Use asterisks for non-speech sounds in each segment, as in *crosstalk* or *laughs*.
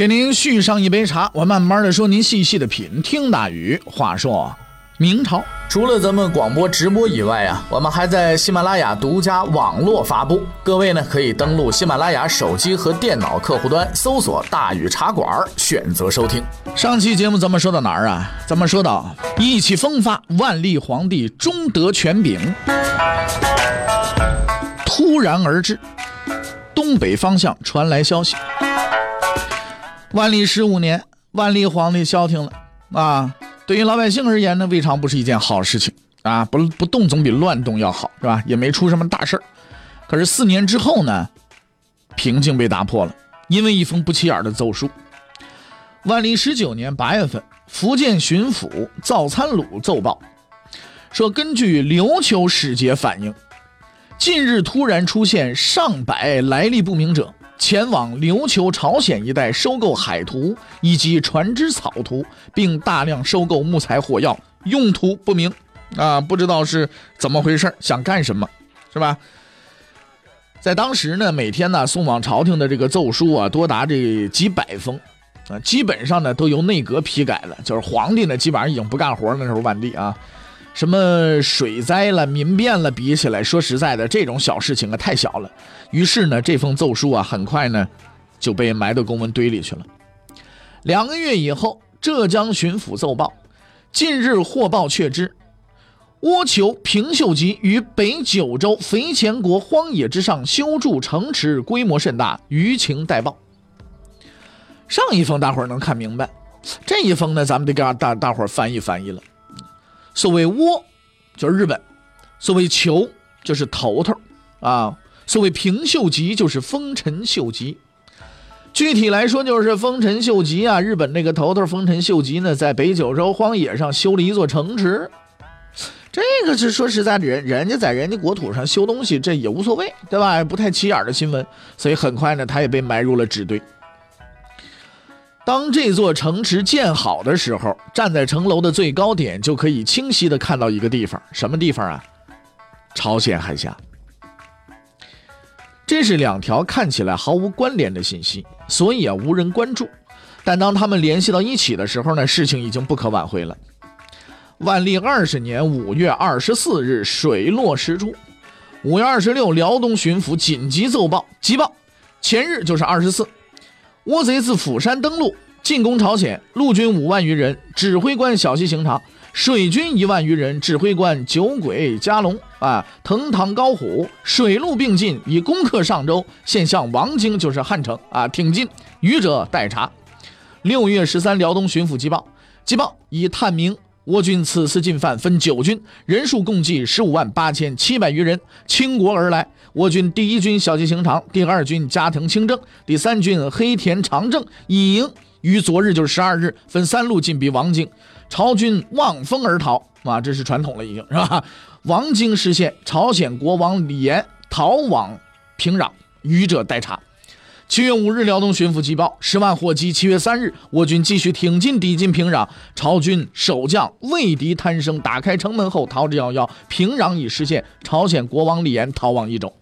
给您续上一杯茶，我慢慢的说，您细细的品。听大宇话说，明朝除了咱们广播直播以外啊，我们还在喜马拉雅独家网络发布。各位呢，可以登录喜马拉雅手机和电脑客户端，搜索“大宇茶馆”，选择收听。上期节目咱们说到哪儿啊？咱们说到意气风发，万历皇帝终得权柄，突然而至，东北方向传来消息。万历十五年，万历皇帝消停了啊！对于老百姓而言呢，未尝不是一件好事情啊！不不动总比乱动要好，是吧？也没出什么大事儿。可是四年之后呢，平静被打破了，因为一封不起眼的奏书。万历十九年八月份，福建巡抚赵参鲁奏报说，根据琉球使节反映，近日突然出现上百来历不明者。前往琉球、朝鲜一带收购海图以及船只草图，并大量收购木材、火药，用途不明，啊，不知道是怎么回事，想干什么，是吧？在当时呢，每天呢送往朝廷的这个奏书啊，多达这几百封，啊，基本上呢都由内阁批改了，就是皇帝呢基本上已经不干活了。那时候万历啊。什么水灾了、民变了，比起来说实在的，这种小事情啊太小了。于是呢，这封奏书啊，很快呢就被埋到公文堆里去了。两个月以后，浙江巡抚奏报：近日获报确知，倭酋平秀吉于北九州肥前国荒野之上修筑城池，规模甚大，舆情待报。上一封大伙儿能看明白，这一封呢，咱们得给大大伙儿翻译翻译了。所谓倭，就是日本；所谓酋，就是头头啊；所谓平秀吉，就是丰臣秀吉。具体来说，就是丰臣秀吉啊，日本那个头头丰臣秀吉呢，在北九州荒野上修了一座城池。这个是说实在的，人人家在人家国土上修东西，这也无所谓，对吧？不太起眼的新闻，所以很快呢，他也被埋入了纸堆。当这座城池建好的时候，站在城楼的最高点，就可以清晰的看到一个地方，什么地方啊？朝鲜海峡。这是两条看起来毫无关联的信息，所以啊，无人关注。但当他们联系到一起的时候呢，事情已经不可挽回了。万历二十年五月二十四日，水落石出。五月二十六，辽东巡抚紧急奏报，急报，前日就是二十四。倭贼自釜山登陆，进攻朝鲜。陆军五万余人，指挥官小西行长；水军一万余人，指挥官酒鬼加龙。啊，藤堂高虎，水陆并进，以攻克上州，现向王京，就是汉城。啊，挺进，余者待查。六月十三，辽东巡抚急报，急报已探明。倭军此次进犯分九军，人数共计十五万八千七百余人，倾国而来。我军第一军小西行长，第二军加藤清正，第三军黑田长政已营于昨日就是十二日分三路进逼王京，朝军望风而逃啊，这是传统了已经是吧？王京失陷，朝鲜国王李岩逃往平壤，余者待查。七月五日，辽东巡抚急报：十万火急。七月三日，我军继续挺进，抵近平壤。朝军守将畏敌贪生，打开城门后逃之夭夭。平壤已失陷，朝鲜国王李岩逃往益州。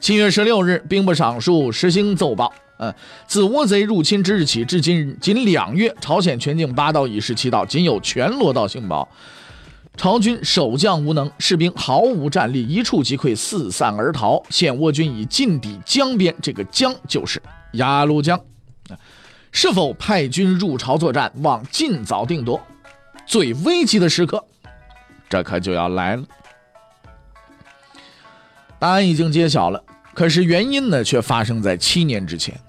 七月十六日，兵部尚书石兴奏报：嗯，自倭贼入侵之日起，至今仅两月，朝鲜全境八道已失七道，仅有全罗道幸保。朝军守将无能，士兵毫无战力，一触即溃，四散而逃。现倭军已进抵江边，这个江就是鸭绿江。是否派军入朝作战？望尽早定夺。最危急的时刻，这可就要来了。答案已经揭晓了，可是原因呢，却发生在七年之前。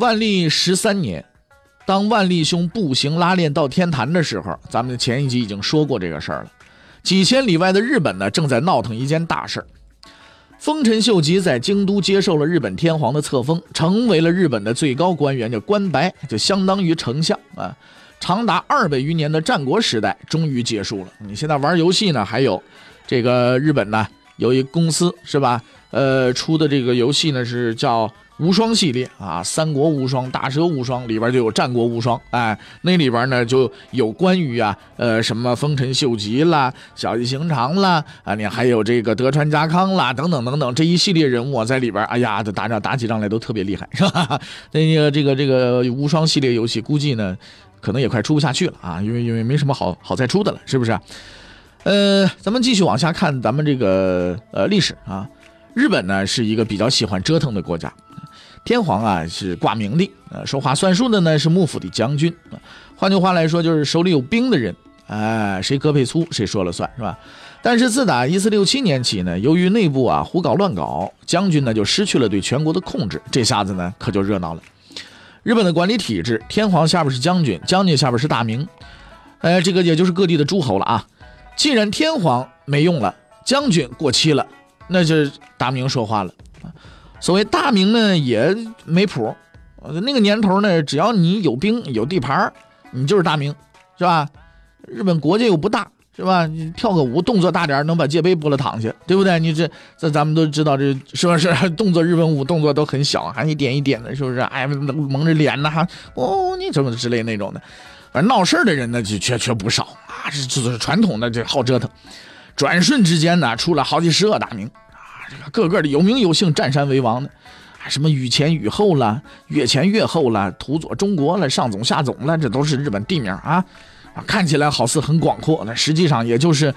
万历十三年。当万历兄步行拉练到天坛的时候，咱们前一集已经说过这个事儿了。几千里外的日本呢，正在闹腾一件大事儿。丰臣秀吉在京都接受了日本天皇的册封，成为了日本的最高官员，叫关白，就相当于丞相啊。长达二百余年的战国时代终于结束了。你现在玩游戏呢，还有这个日本呢有一公司是吧？呃，出的这个游戏呢是叫。无双系列啊，三国无双、大蛇无双里边就有战国无双，哎，那里边呢就有关羽啊，呃，什么丰臣秀吉啦、小义行长啦，啊，你还有这个德川家康啦，等等等等，这一系列人物在里边，哎呀，这打仗打起仗来都特别厉害，是吧？那个这个这个无双系列游戏，估计呢可能也快出不下去了啊，因为因为没什么好好再出的了，是不是？呃，咱们继续往下看咱们这个呃历史啊，日本呢是一个比较喜欢折腾的国家。天皇啊是挂名的，呃，说话算数的呢是幕府的将军，换句话来说就是手里有兵的人，哎，谁胳膊粗谁说了算是吧？但是自打一四六七年起呢，由于内部啊胡搞乱搞，将军呢就失去了对全国的控制，这下子呢可就热闹了。日本的管理体制，天皇下边是将军，将军下边是大名，哎，这个也就是各地的诸侯了啊。既然天皇没用了，将军过期了，那就大名说话了。所谓大名呢也没谱，那个年头呢，只要你有兵有地盘你就是大名，是吧？日本国家又不大，是吧？你跳个舞动作大点能把界碑拨了躺下，对不对？你这这咱们都知道，这是不是 *laughs* 动作？日本舞动作都很小，还一点一点的，是不是？哎，蒙着脸呢，还，哦，你怎么之类那种的，反正闹事的人呢就却却不少啊，这这传统的，这好折腾。转瞬之间呢，出了好几十个大名。这个个个的有名有姓，占山为王的，啊，什么羽前羽后了，越前越后了，土佐中国了，上总下总了，这都是日本地名啊，啊，看起来好似很广阔，那实际上也就是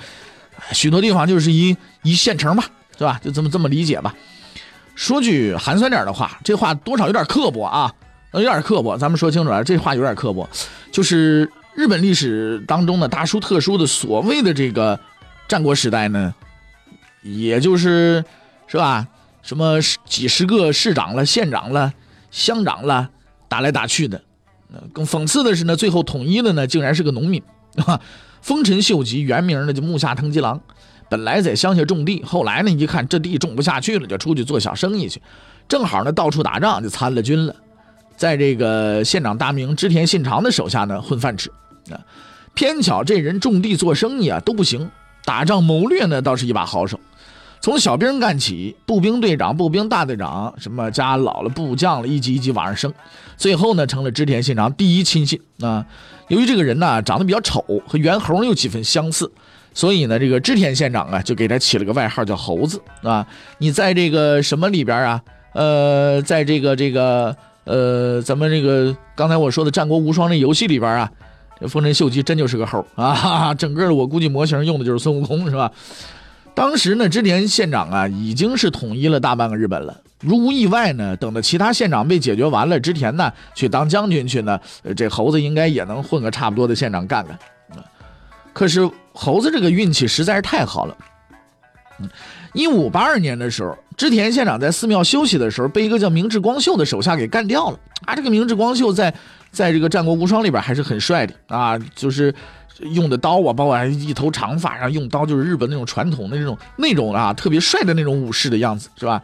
许多地方就是一一县城吧，是吧？就这么这么理解吧。说句寒酸点的话，这话多少有点刻薄啊，有点刻薄。咱们说清楚了，这话有点刻薄，就是日本历史当中的大书特殊的所谓的这个战国时代呢，也就是。是吧？什么几十个市长了、县长了、乡长了，打来打去的。更讽刺的是呢，最后统一的呢，竟然是个农民啊！丰臣秀吉原名呢就木下藤吉郎，本来在乡下种地，后来呢一看这地种不下去了，就出去做小生意去。正好呢到处打仗，就参了军了，在这个县长大名织田信长的手下呢混饭吃啊。偏巧这人种地做生意啊都不行，打仗谋略呢倒是一把好手。从小兵干起，步兵队长、步兵大队长，什么加老了部将了，一级一级往上升，最后呢成了织田信长第一亲信啊。由于这个人呢长得比较丑，和猿猴有几分相似，所以呢这个织田县长啊就给他起了个外号叫猴子啊。你在这个什么里边啊？呃，在这个这个呃咱们这个刚才我说的《战国无双》这游戏里边啊，这丰臣秀吉真就是个猴啊！整个我估计模型用的就是孙悟空是吧？当时呢，织田县长啊，已经是统一了大半个日本了。如无意外呢，等到其他县长被解决完了，织田呢去当将军去呢，这猴子应该也能混个差不多的县长干干。可是猴子这个运气实在是太好了。一五八二年的时候，织田县长在寺庙休息的时候，被一个叫明智光秀的手下给干掉了。啊，这个明智光秀在在这个战国无双里边还是很帅的啊，就是。用的刀啊，包括一头长发，然后用刀就是日本那种传统的那种那种啊，特别帅的那种武士的样子，是吧？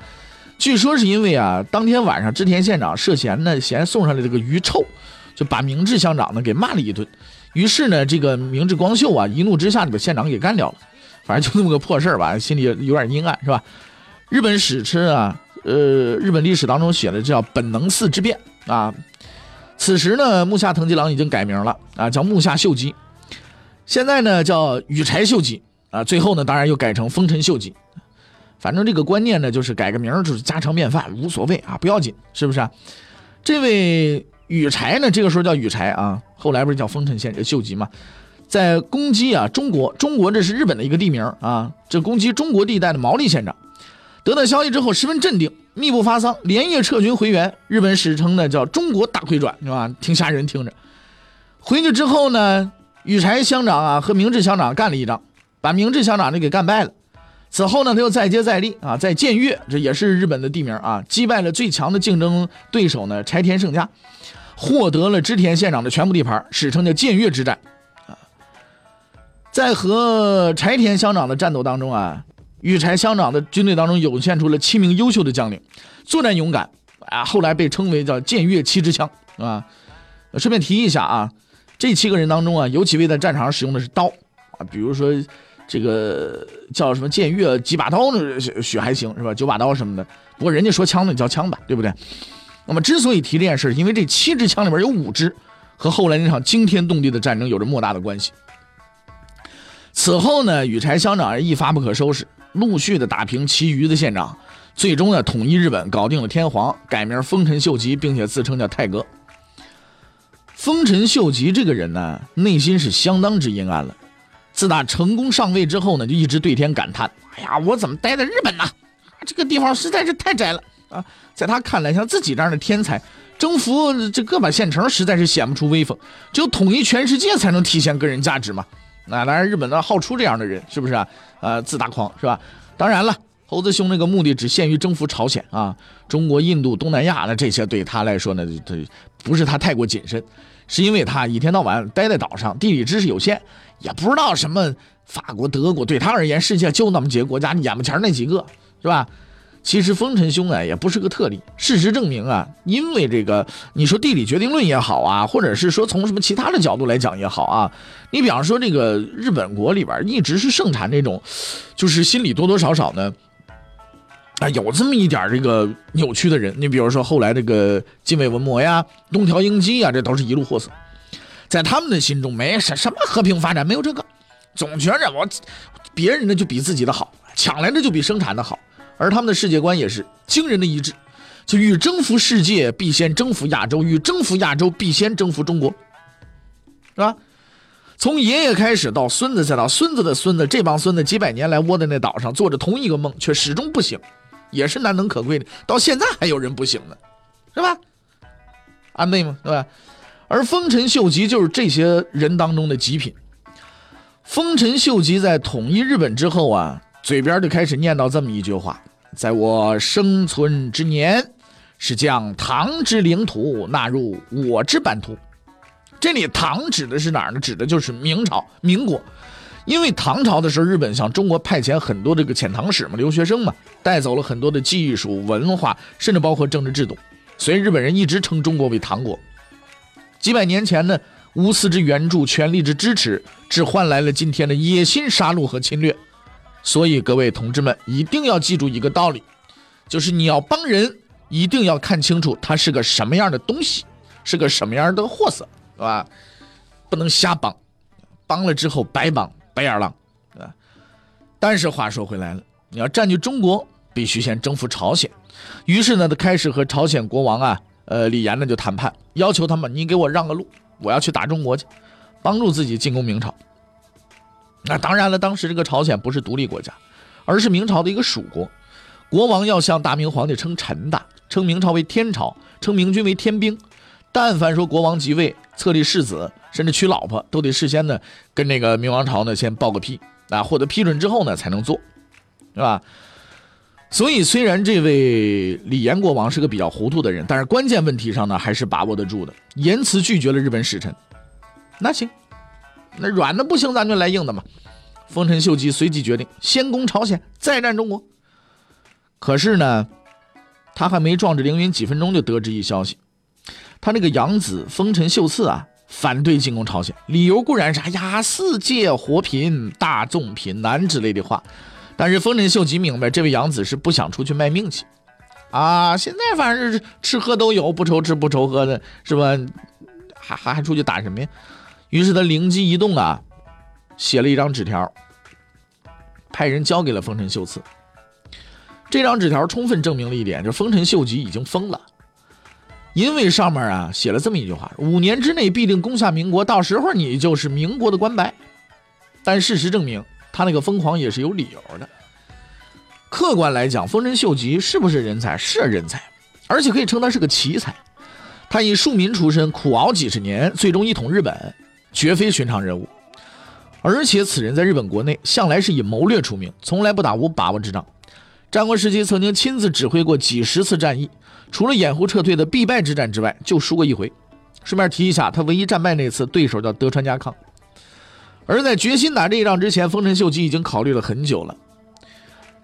据说是因为啊，当天晚上织田县长涉嫌呢嫌送上来这个鱼臭，就把明治乡长呢给骂了一顿。于是呢，这个明治光秀啊一怒之下就把县长给干掉了。反正就那么个破事儿吧，心里有点阴暗，是吧？日本史称啊，呃，日本历史当中写的叫本能寺之变啊。此时呢，木下藤吉郎已经改名了啊，叫木下秀吉。现在呢叫羽柴秀吉啊，最后呢当然又改成丰臣秀吉，反正这个观念呢就是改个名就是家常便饭，无所谓啊，不要紧，是不是啊？这位羽柴呢，这个时候叫羽柴啊，后来不是叫丰臣县秀吉嘛，在攻击啊中国，中国这是日本的一个地名啊，这攻击中国地带的毛利县长，得到消息之后十分镇定，密不发丧，连夜撤军回援。日本史称呢叫中国大回转，是吧？挺吓人，听着。回去之后呢？羽柴乡长啊，和明治乡长干了一仗，把明治乡长呢给干败了。此后呢，他又再接再厉啊，在建越，这也是日本的地名啊，击败了最强的竞争对手呢柴田胜家，获得了织田县长的全部地盘，史称叫建越之战啊。在和柴田乡长的战斗当中啊，羽柴乡长的军队当中涌现出了七名优秀的将领，作战勇敢啊，后来被称为叫建越七支枪啊。顺便提一下啊。这七个人当中啊，有几位在战场上使用的是刀啊，比如说这个叫什么剑月几把刀呢，许还行是吧？九把刀什么的。不过人家说枪呢叫枪吧，对不对？那么之所以提这件事，因为这七支枪里边有五支和后来那场惊天动地的战争有着莫大的关系。此后呢，羽柴乡长一发不可收拾，陆续的打平其余的县长，最终呢统一日本，搞定了天皇，改名丰臣秀吉，并且自称叫太阁。丰臣秀吉这个人呢，内心是相当之阴暗了。自打成功上位之后呢，就一直对天感叹：“哎呀，我怎么待在日本呢？这个地方实在是太窄了啊！”在他看来，像自己这样的天才，征服这个把县城，实在是显不出威风。只有统一全世界，才能体现个人价值嘛。那当然，日本呢好出这样的人，是不是啊？呃，自大狂是吧？当然了，猴子兄那个目的只限于征服朝鲜啊，中国、印度、东南亚，的这些对他来说呢，他不是他太过谨慎。是因为他一天到晚待在岛上，地理知识有限，也不知道什么法国、德国。对他而言，世界就那么几个国家，眼巴前那几个，是吧？其实丰臣兄啊，也不是个特例。事实证明啊，因为这个，你说地理决定论也好啊，或者是说从什么其他的角度来讲也好啊，你比方说这个日本国里边一直是盛产这种，就是心里多多少少呢。啊，有这么一点这个扭曲的人，你比如说后来这个近卫文麿呀、东条英机呀，这都是一路货色，在他们的心中没什什么和平发展，没有这个，总觉着我别人的就比自己的好，抢来的就比生产的好，而他们的世界观也是惊人的一致，就欲征服世界必先征服亚洲，欲征服亚洲必先征服中国，是吧？从爷爷开始到孙子，再到孙子的孙子，这帮孙子几百年来窝在那岛上，做着同一个梦，却始终不醒。也是难能可贵的，到现在还有人不行呢，是吧？安倍嘛，对吧？而丰臣秀吉就是这些人当中的极品。丰臣秀吉在统一日本之后啊，嘴边就开始念叨这么一句话：“在我生存之年，是将唐之领土纳入我之版图。”这里唐指的是哪儿呢？指的就是明朝、民国。因为唐朝的时候，日本向中国派遣很多这个遣唐使嘛，留学生嘛，带走了很多的技术、文化，甚至包括政治制度，所以日本人一直称中国为唐国。几百年前呢，无私之援助、全力之支持，只换来了今天的野心杀戮和侵略。所以各位同志们一定要记住一个道理，就是你要帮人，一定要看清楚他是个什么样的东西，是个什么样的货色，是吧？不能瞎帮，帮了之后白帮。白眼狼，啊！但是话说回来了，你要占据中国，必须先征服朝鲜。于是呢，他开始和朝鲜国王啊，呃，李严呢就谈判，要求他们，你给我让个路，我要去打中国去，帮助自己进攻明朝。那当然了，当时这个朝鲜不是独立国家，而是明朝的一个属国，国王要向大明皇帝称臣的，称明朝为天朝，称明军为天兵。但凡说国王即位、册立世子，甚至娶老婆，都得事先呢跟那个明王朝呢先报个批啊，获得批准之后呢才能做，是吧？所以虽然这位李严国王是个比较糊涂的人，但是关键问题上呢还是把握得住的，言辞拒绝了日本使臣。那行，那软的不行，咱就来硬的嘛。丰臣秀吉随即决定先攻朝鲜，再战中国。可是呢，他还没壮志凌云几分钟，就得知一消息。他那个养子丰臣秀次啊，反对进攻朝鲜，理由固然是“哎呀，世界和平，大众贫难”之类的话，但是丰臣秀吉明白，这位养子是不想出去卖命去，啊，现在反正是吃喝都有，不愁吃不愁喝的，是吧？还还还出去打什么呀？于是他灵机一动啊，写了一张纸条，派人交给了丰臣秀次。这张纸条充分证明了一点，就是丰臣秀吉已经疯了。因为上面啊写了这么一句话：五年之内必定攻下民国，到时候你就是民国的官白。但事实证明，他那个疯狂也是有理由的。客观来讲，丰臣秀吉是不是人才？是人才，而且可以称他是个奇才。他以庶民出身，苦熬几十年，最终一统日本，绝非寻常人物。而且此人在日本国内向来是以谋略出名，从来不打无把握之仗。战国时期曾经亲自指挥过几十次战役。除了掩护撤退的必败之战之外，就输过一回。顺便提一下，他唯一战败那次对手叫德川家康。而在决心打这一仗之前，丰臣秀吉已经考虑了很久了。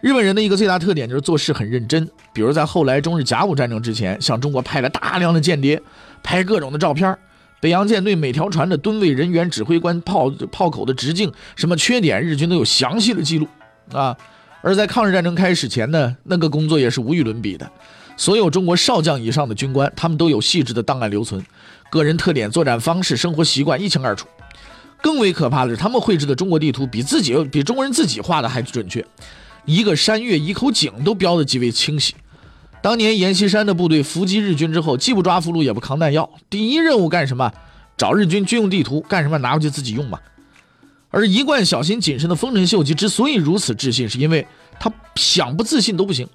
日本人的一个最大特点就是做事很认真，比如在后来中日甲午战争之前，向中国派了大量的间谍，拍各种的照片，北洋舰队每条船的吨位、人员、指挥官、炮炮口的直径、什么缺点，日军都有详细的记录啊。而在抗日战争开始前呢，那个工作也是无与伦比的。所有中国少将以上的军官，他们都有细致的档案留存，个人特点、作战方式、生活习惯一清二楚。更为可怕的是，他们绘制的中国地图比自己比中国人自己画的还准确，一个山岳、一口井都标的极为清晰。当年阎锡山的部队伏击日军之后，既不抓俘虏，也不扛弹药，第一任务干什么？找日军军用地图，干什么？拿回去自己用嘛。而一贯小心谨慎的丰臣秀吉之所以如此自信，是因为他想不自信都不行。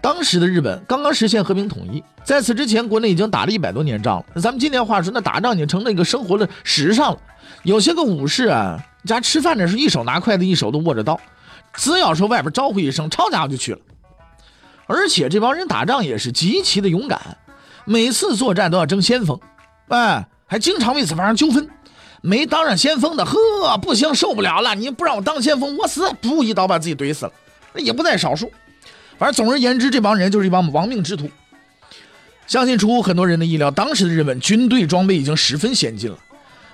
当时的日本刚刚实现和平统一，在此之前，国内已经打了一百多年仗了。咱们今天话说，那打仗已经成了一个生活的时尚了。有些个武士啊，家吃饭的时候一手拿筷子，一手都握着刀，只要说外边招呼一声，抄家伙就去了。而且这帮人打仗也是极其的勇敢，每次作战都要争先锋，哎，还经常为此发生纠纷。没当上先锋的，呵，不行，受不了了！你不让我当先锋，我死！噗，一刀把自己怼死了，那也不在少数。反正总而言之，这帮人就是一帮亡命之徒。相信出乎很多人的意料，当时的日本军队装备已经十分先进了。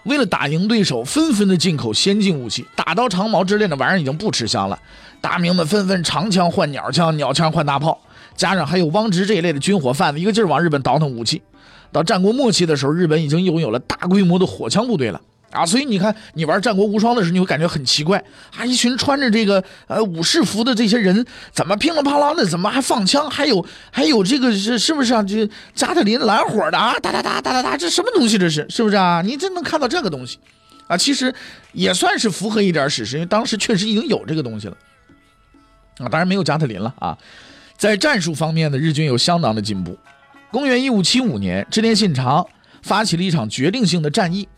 为了打赢对手，纷纷的进口先进武器，打刀长矛之类的玩意儿已经不吃香了。大明们纷纷长枪换鸟枪，鸟枪换大炮，加上还有汪直这一类的军火贩子，一个劲儿往日本倒腾武器。到战国末期的时候，日本已经拥有了大规模的火枪部队了。啊，所以你看，你玩《战国无双》的时候，你会感觉很奇怪啊！一群穿着这个呃武士服的这些人，怎么乒了啪啦的，怎么还放枪？还有还有这个是是不是啊？这加特林蓝火的啊，哒哒哒哒哒哒，这什么东西？这是是不是啊？你真能看到这个东西啊？其实也算是符合一点史实，因为当时确实已经有这个东西了啊。当然没有加特林了啊。在战术方面呢，日军有相当的进步。公元一五七五年，织田信长发起了一场决定性的战役。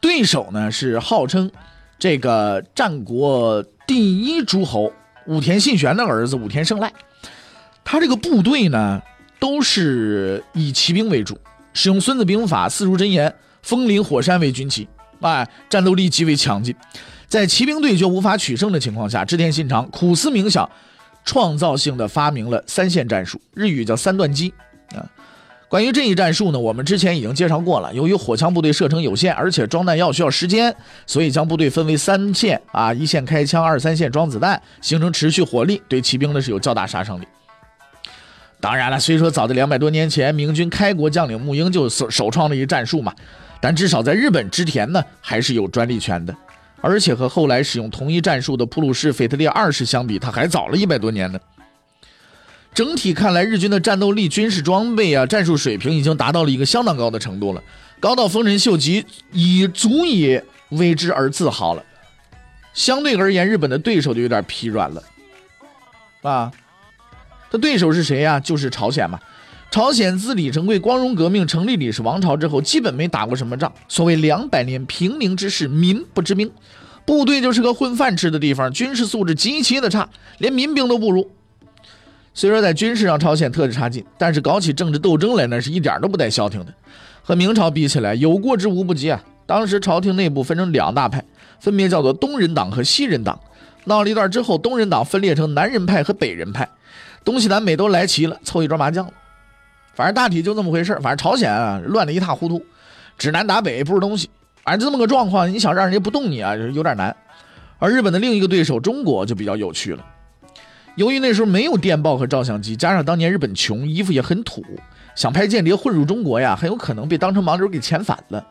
对手呢是号称这个战国第一诸侯武田信玄的儿子武田胜赖，他这个部队呢都是以骑兵为主，使用《孙子兵法》四书真言、风林火山为军旗，哎，战斗力极为强劲。在骑兵对决无法取胜的情况下，织田信长苦思冥想，创造性的发明了三线战术，日语叫三段击。关于这一战术呢，我们之前已经介绍过了。由于火枪部队射程有限，而且装弹药需要时间，所以将部队分为三线啊，一线开枪，二三线装子弹，形成持续火力，对骑兵呢是有较大杀伤力。当然了，虽说早在两百多年前，明军开国将领沐英就首首创了一战术嘛，但至少在日本织田呢还是有专利权的，而且和后来使用同一战术的普鲁士腓特烈二世相比，他还早了一百多年呢。整体看来，日军的战斗力、军事装备啊、战术水平已经达到了一个相当高的程度了，高到丰臣秀吉已足以为之而自豪了。相对而言，日本的对手就有点疲软了，啊，他对手是谁呀？就是朝鲜嘛。朝鲜自李成桂光荣革命成立李氏王朝之后，基本没打过什么仗。所谓两百年平宁之势，民不知兵，部队就是个混饭吃的地方，军事素质极其的差，连民兵都不如。虽说在军事上朝鲜特别差劲，但是搞起政治斗争来那是一点都不带消停的。和明朝比起来，有过之无不及啊！当时朝廷内部分成两大派，分别叫做东人党和西人党。闹了一段之后，东人党分裂成南人派和北人派，东西南北都来齐了，凑一桌麻将。反正大体就这么回事反正朝鲜啊，乱得一塌糊涂，指南打北不是东西。反正就这么个状况，你想让人家不动你啊，有点难。而日本的另一个对手中国就比较有趣了。由于那时候没有电报和照相机，加上当年日本穷，衣服也很土，想派间谍混入中国呀，很有可能被当成盲流给遣返了。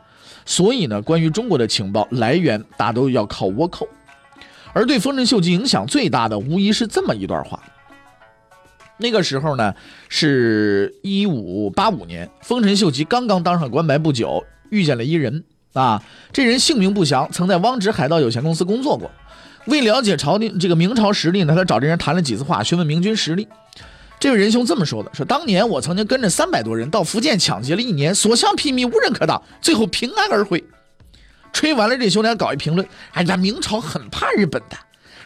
所以呢，关于中国的情报来源，大都要靠倭寇。而对丰臣秀吉影响最大的，无疑是这么一段话。那个时候呢，是一五八五年，丰臣秀吉刚刚当上官白不久，遇见了一人啊，这人姓名不详，曾在汪直海盗有限公司工作过。为了解朝廷这个明朝实力呢，他找这人谈了几次话，询问明军实力。这位仁兄这么说的：说当年我曾经跟着三百多人到福建抢劫了一年，所向披靡，无人可挡，最后平安而回。吹完了，这兄弟搞一评论：哎呀，明朝很怕日本的，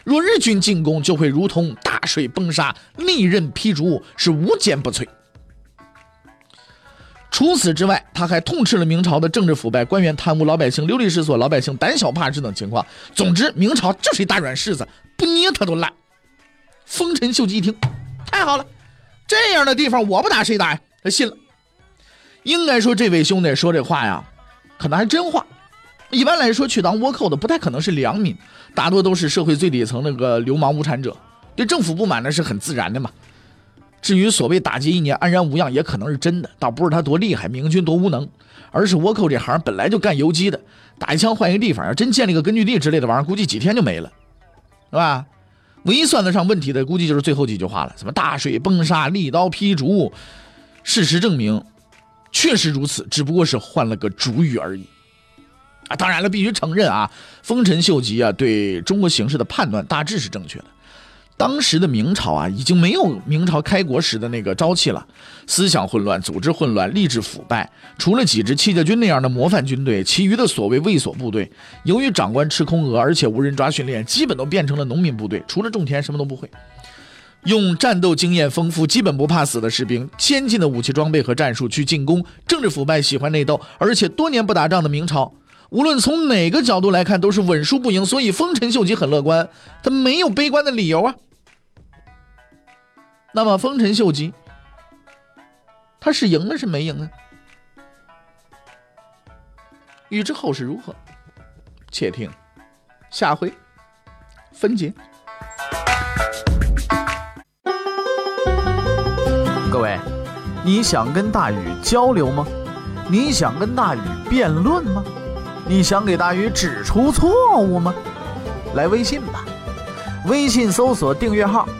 若日军进攻，就会如同大水崩沙，利刃劈竹，是无坚不摧。除此之外，他还痛斥了明朝的政治腐败、官员贪污、老百姓流离失所、老百姓胆小怕事等情况。总之，明朝就是一大软柿子，不捏他都烂。丰臣秀吉一听，太好了，这样的地方我不打谁打呀？他信了。应该说，这位兄弟说这话呀，可能还真话。一般来说，去当倭寇的不太可能是良民，大多都是社会最底层那个流氓无产者，对政府不满那是很自然的嘛。至于所谓打击一年安然无恙，也可能是真的，倒不是他多厉害，明军多无能，而是倭寇这行本来就干游击的，打一枪换一个地方，要真建立个根据地之类的玩意儿，估计几天就没了，是吧？唯一算得上问题的，估计就是最后几句话了，什么大水崩沙，利刀劈竹。事实证明，确实如此，只不过是换了个主语而已。啊，当然了，必须承认啊，丰臣秀吉啊对中国形势的判断大致是正确的。当时的明朝啊，已经没有明朝开国时的那个朝气了，思想混乱，组织混乱，吏治腐败。除了几支戚家军那样的模范军队，其余的所谓卫所部队，由于长官吃空额，而且无人抓训练，基本都变成了农民部队，除了种田什么都不会。用战斗经验丰富、基本不怕死的士兵，先进的武器装备和战术去进攻，政治腐败、喜欢内斗，而且多年不打仗的明朝。无论从哪个角度来看，都是稳输不赢，所以丰臣秀吉很乐观，他没有悲观的理由啊。那么丰臣秀吉，他是赢了是没赢啊？欲知后事如何，且听下回分解。各位，你想跟大禹交流吗？你想跟大禹辩论吗？你想给大禹指出错误吗？来微信吧，微信搜索订阅号“